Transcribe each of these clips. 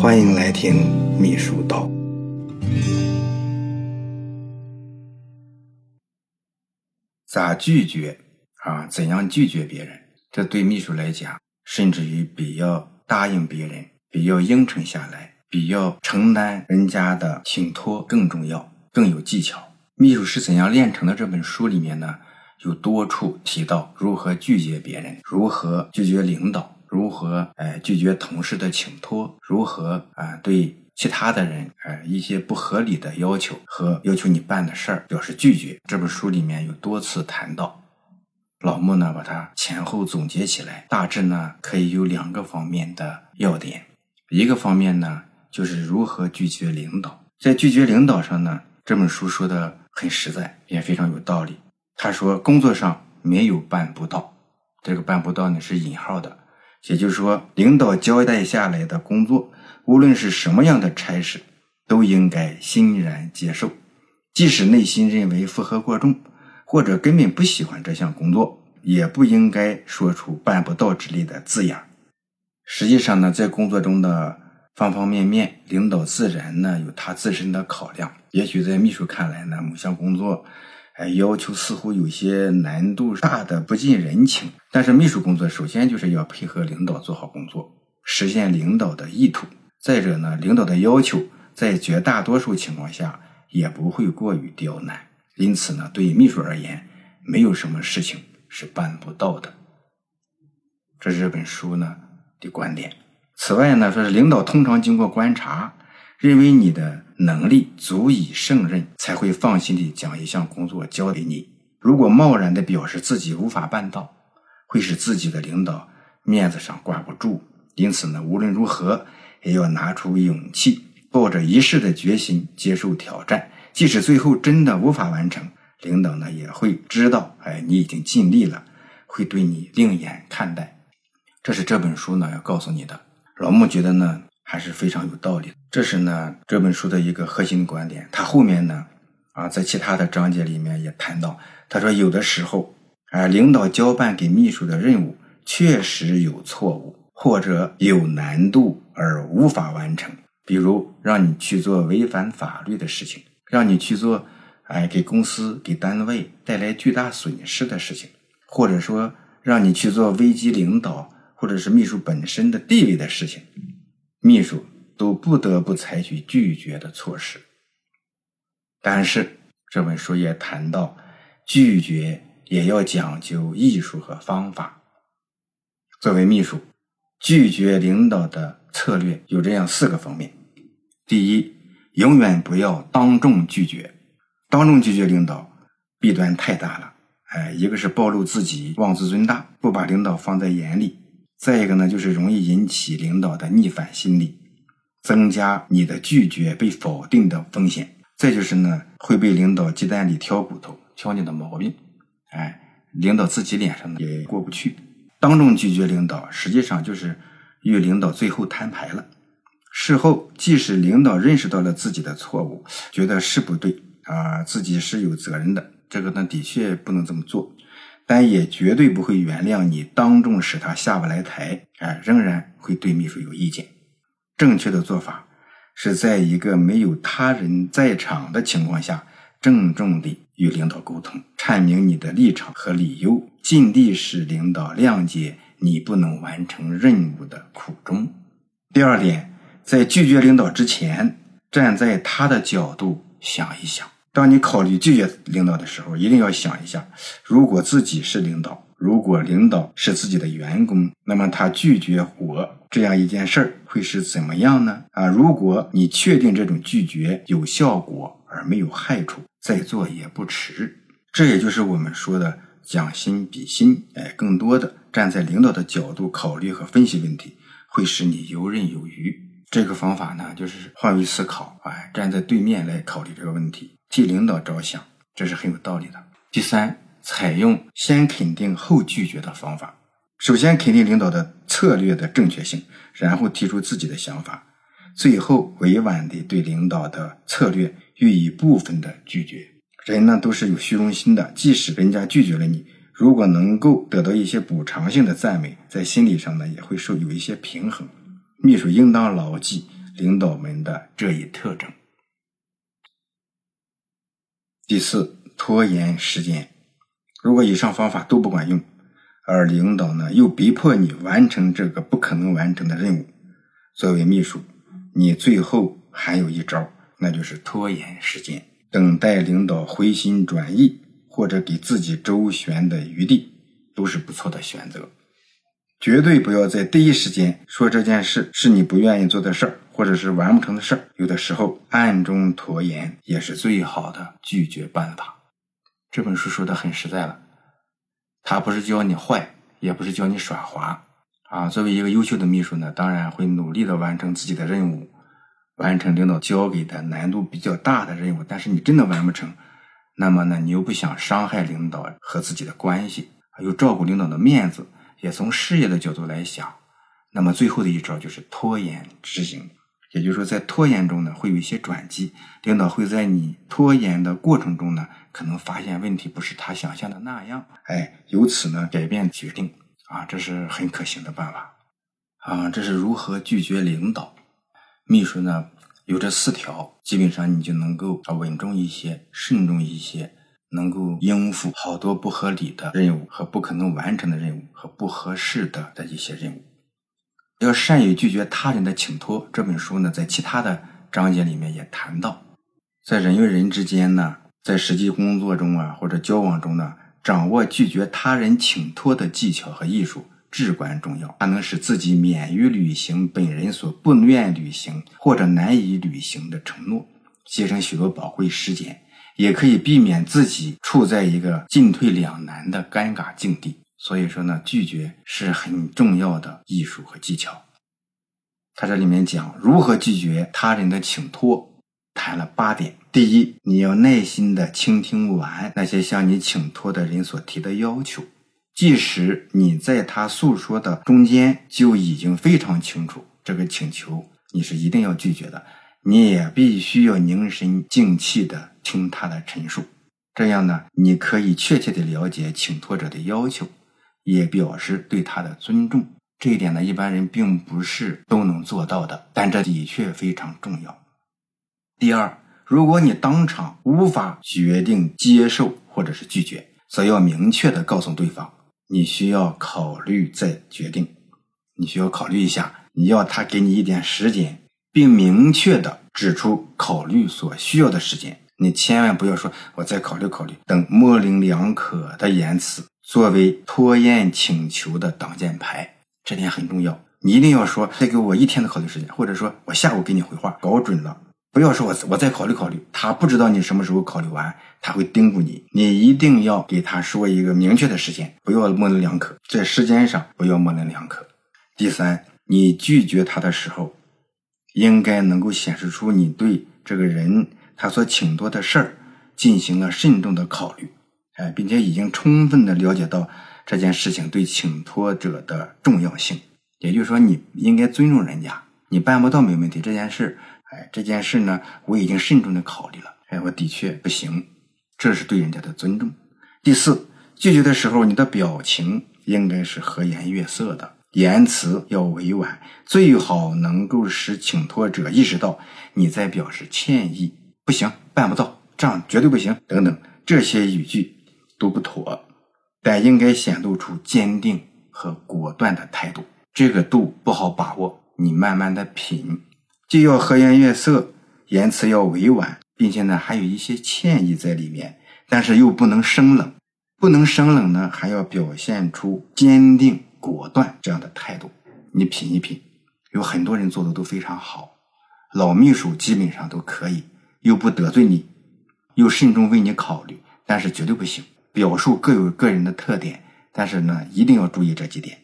欢迎来听秘书道。咋拒绝啊？怎样拒绝别人？这对秘书来讲，甚至于比要答应别人、比要应承下来、比要承担人家的请托更重要、更有技巧。秘书是怎样炼成的？这本书里面呢，有多处提到如何拒绝别人，如何拒绝领导。如何哎拒绝同事的请托？如何啊对其他的人哎一些不合理的要求和要求你办的事儿表示拒绝？这本书里面有多次谈到，老穆呢把它前后总结起来，大致呢可以有两个方面的要点。一个方面呢就是如何拒绝领导，在拒绝领导上呢，这本书说的很实在，也非常有道理。他说工作上没有办不到，这个办不到呢是引号的。也就是说，领导交代下来的工作，无论是什么样的差事，都应该欣然接受，即使内心认为负荷过重，或者根本不喜欢这项工作，也不应该说出办不到之类的字眼。实际上呢，在工作中的方方面面，领导自然呢有他自身的考量。也许在秘书看来呢，某项工作。哎，要求似乎有些难度大的不近人情。但是秘书工作首先就是要配合领导做好工作，实现领导的意图。再者呢，领导的要求在绝大多数情况下也不会过于刁难。因此呢，对秘书而言，没有什么事情是办不到的。这是本书呢的观点。此外呢，说是领导通常经过观察。认为你的能力足以胜任，才会放心地将一项工作交给你。如果贸然地表示自己无法办到，会使自己的领导面子上挂不住。因此呢，无论如何也要拿出勇气，抱着一试的决心接受挑战。即使最后真的无法完成，领导呢也会知道，哎，你已经尽力了，会对你另眼看待。这是这本书呢要告诉你的。老穆觉得呢。还是非常有道理。这是呢这本书的一个核心观点。他后面呢，啊，在其他的章节里面也谈到，他说有的时候，啊，领导交办给秘书的任务确实有错误或者有难度而无法完成。比如让你去做违反法律的事情，让你去做，哎，给公司给单位带来巨大损失的事情，或者说让你去做危机领导或者是秘书本身的地位的事情。秘书都不得不采取拒绝的措施，但是这本书也谈到，拒绝也要讲究艺术和方法。作为秘书，拒绝领导的策略有这样四个方面：第一，永远不要当众拒绝，当众拒绝领导弊端太大了。哎，一个是暴露自己妄自尊大，不把领导放在眼里。再一个呢，就是容易引起领导的逆反心理，增加你的拒绝被否定的风险。再就是呢，会被领导鸡蛋里挑骨头，挑你的毛病。哎，领导自己脸上也过不去。当众拒绝领导，实际上就是与领导最后摊牌了。事后，即使领导认识到了自己的错误，觉得是不对啊，自己是有责任的，这个呢的确不能这么做。但也绝对不会原谅你当众使他下不来台，哎，仍然会对秘书有意见。正确的做法是在一个没有他人在场的情况下，郑重地与领导沟通，阐明你的立场和理由，尽力使领导谅解你不能完成任务的苦衷。第二点，在拒绝领导之前，站在他的角度想一想。当你考虑拒绝领导的时候，一定要想一下：如果自己是领导，如果领导是自己的员工，那么他拒绝我这样一件事儿会是怎么样呢？啊，如果你确定这种拒绝有效果而没有害处，再做也不迟。这也就是我们说的将心比心，哎，更多的站在领导的角度考虑和分析问题，会使你游刃有余。这个方法呢，就是换位思考，哎，站在对面来考虑这个问题。替领导着想，这是很有道理的。第三，采用先肯定后拒绝的方法。首先肯定领导的策略的正确性，然后提出自己的想法，最后委婉地对领导的策略予以部分的拒绝。人呢都是有虚荣心的，即使人家拒绝了你，如果能够得到一些补偿性的赞美，在心理上呢也会受有一些平衡。秘书应当牢记，领导们的这一特征。第四，拖延时间。如果以上方法都不管用，而领导呢又逼迫你完成这个不可能完成的任务，作为秘书，你最后还有一招，那就是拖延时间，等待领导回心转意，或者给自己周旋的余地，都是不错的选择。绝对不要在第一时间说这件事是你不愿意做的事儿，或者是完不成的事儿。有的时候暗中拖延也是最好的拒绝办法。这本书说的很实在了，他不是教你坏，也不是教你耍滑啊。作为一个优秀的秘书呢，当然会努力的完成自己的任务，完成领导交给的难度比较大的任务。但是你真的完不成，那么呢，你又不想伤害领导和自己的关系，又照顾领导的面子。也从事业的角度来想，那么最后的一招就是拖延执行。也就是说，在拖延中呢，会有一些转机，领导会在你拖延的过程中呢，可能发现问题不是他想象的那样，哎，由此呢改变决定啊，这是很可行的办法啊。这是如何拒绝领导？秘书呢有这四条，基本上你就能够啊稳重一些，慎重一些。能够应付好多不合理的任务和不可能完成的任务和不合适的的一些任务，要善于拒绝他人的请托。这本书呢，在其他的章节里面也谈到，在人与人之间呢，在实际工作中啊或者交往中呢，掌握拒绝他人请托的技巧和艺术至关重要。它能使自己免于履行本人所不愿履行或者难以履行的承诺，节省许多宝贵时间。也可以避免自己处在一个进退两难的尴尬境地。所以说呢，拒绝是很重要的艺术和技巧。他这里面讲如何拒绝他人的请托，谈了八点。第一，你要耐心的倾听完那些向你请托的人所提的要求，即使你在他诉说的中间就已经非常清楚这个请求你是一定要拒绝的。你也必须要凝神静气的听他的陈述，这样呢，你可以确切的了解请托者的要求，也表示对他的尊重。这一点呢，一般人并不是都能做到的，但这的确非常重要。第二，如果你当场无法决定接受或者是拒绝，则要明确的告诉对方，你需要考虑再决定，你需要考虑一下，你要他给你一点时间。并明确的指出考虑所需要的时间，你千万不要说“我再考虑考虑”等模棱两可的言辞，作为拖延请求的挡箭牌，这点很重要。你一定要说再给我一天的考虑时间，或者说我下午给你回话，搞准了。不要说我我再考虑考虑，他不知道你什么时候考虑完，他会盯住你。你一定要给他说一个明确的时间，不要模棱两可，在时间上不要模棱两可。第三，你拒绝他的时候。应该能够显示出你对这个人他所请托的事儿进行了慎重的考虑，哎，并且已经充分的了解到这件事情对请托者的重要性。也就是说，你应该尊重人家，你办不到没问题。这件事，哎，这件事呢，我已经慎重的考虑了，哎，我的确不行，这是对人家的尊重。第四，拒绝的时候，你的表情应该是和颜悦色的。言辞要委婉，最好能够使请托者意识到你在表示歉意。不行，办不到，这样绝对不行。等等，这些语句都不妥，但应该显露出坚定和果断的态度。这个度不好把握，你慢慢的品。既要和颜悦色，言辞要委婉，并且呢还有一些歉意在里面，但是又不能生冷。不能生冷呢，还要表现出坚定。果断这样的态度，你品一品，有很多人做的都非常好，老秘书基本上都可以，又不得罪你，又慎重为你考虑，但是绝对不行。表述各有个人的特点，但是呢，一定要注意这几点。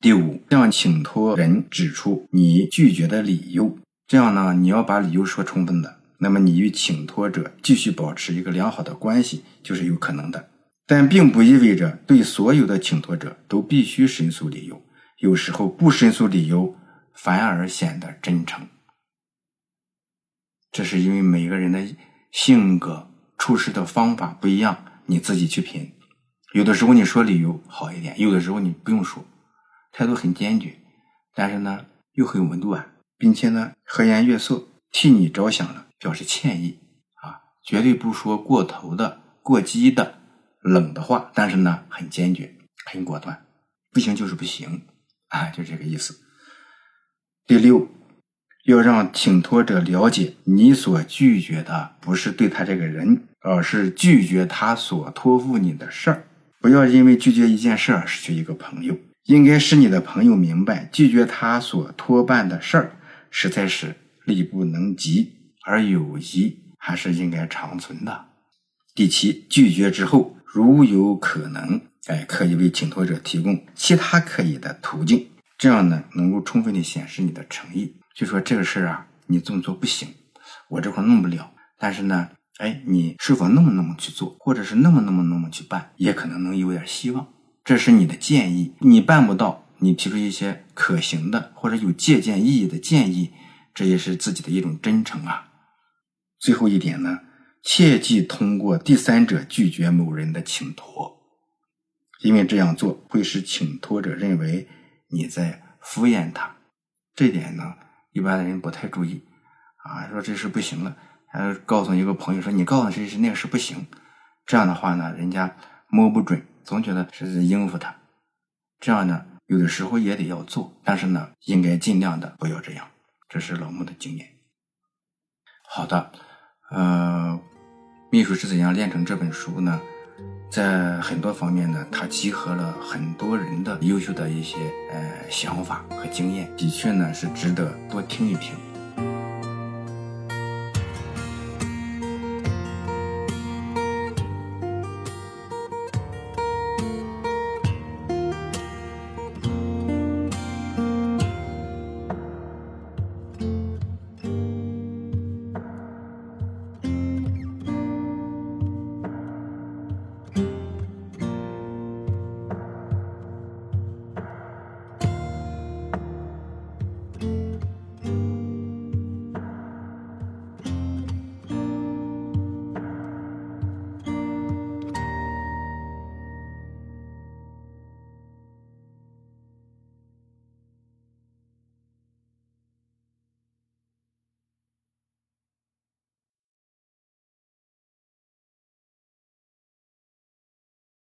第五，向请托人指出你拒绝的理由，这样呢，你要把理由说充分的，那么你与请托者继续保持一个良好的关系就是有可能的。但并不意味着对所有的请托者都必须申诉理由，有时候不申诉理由反而显得真诚。这是因为每个人的性格、处事的方法不一样，你自己去品。有的时候你说理由好一点，有的时候你不用说，态度很坚决，但是呢又很有温度啊。并且呢和颜悦色，替你着想了，表示歉意啊，绝对不说过头的、过激的、冷的话，但是呢很坚决、很果断，不行就是不行啊，就这个意思。第六，要让请托者了解，你所拒绝的不是对他这个人，而是拒绝他所托付你的事儿。不要因为拒绝一件事儿失去一个朋友，应该使你的朋友明白，拒绝他所托办的事儿，实在是力不能及，而友谊还是应该长存的。第七，拒绝之后，如有可能，哎，可以为请托者提供其他可以的途径。这样呢，能够充分的显示你的诚意。就说这个事儿啊，你这么做不行，我这块弄不了。但是呢，哎，你是否那么那么去做，或者是那么那么那么去办，也可能能有点希望。这是你的建议，你办不到，你提出一些可行的或者有借鉴意义的建议，这也是自己的一种真诚啊。最后一点呢，切忌通过第三者拒绝某人的请托，因为这样做会使请托者认为。你在敷衍他，这点呢，一般的人不太注意啊。说这事不行了，还要告诉一个朋友说你告诉谁谁那个事不行，这样的话呢，人家摸不准，总觉得是在应付他。这样呢，有的时候也得要做，但是呢，应该尽量的不要这样。这是老穆的经验。好的，呃，秘书是怎样炼成这本书呢？在很多方面呢，它集合了很多人的优秀的一些呃想法和经验，的确呢是值得多听一听。